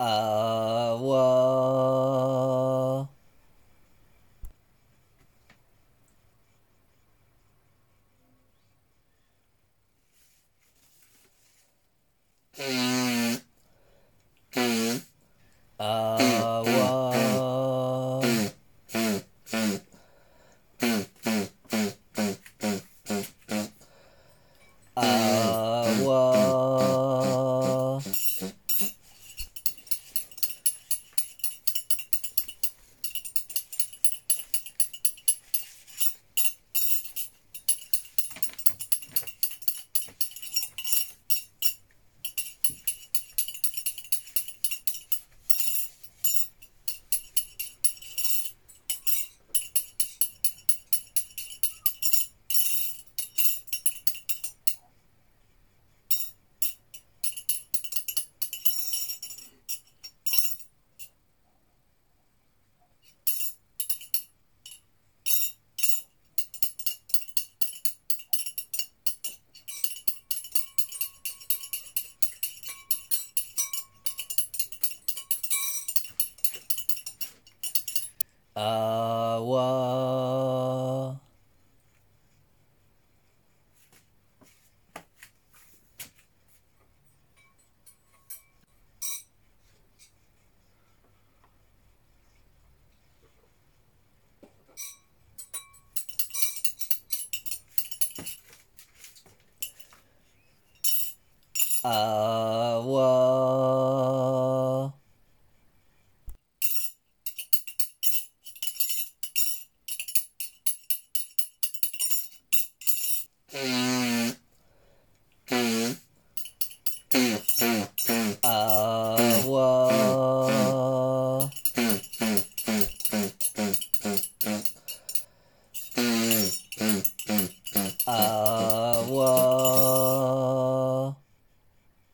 ah whoa. Uh, whoa. 아와. 아와. Yeah.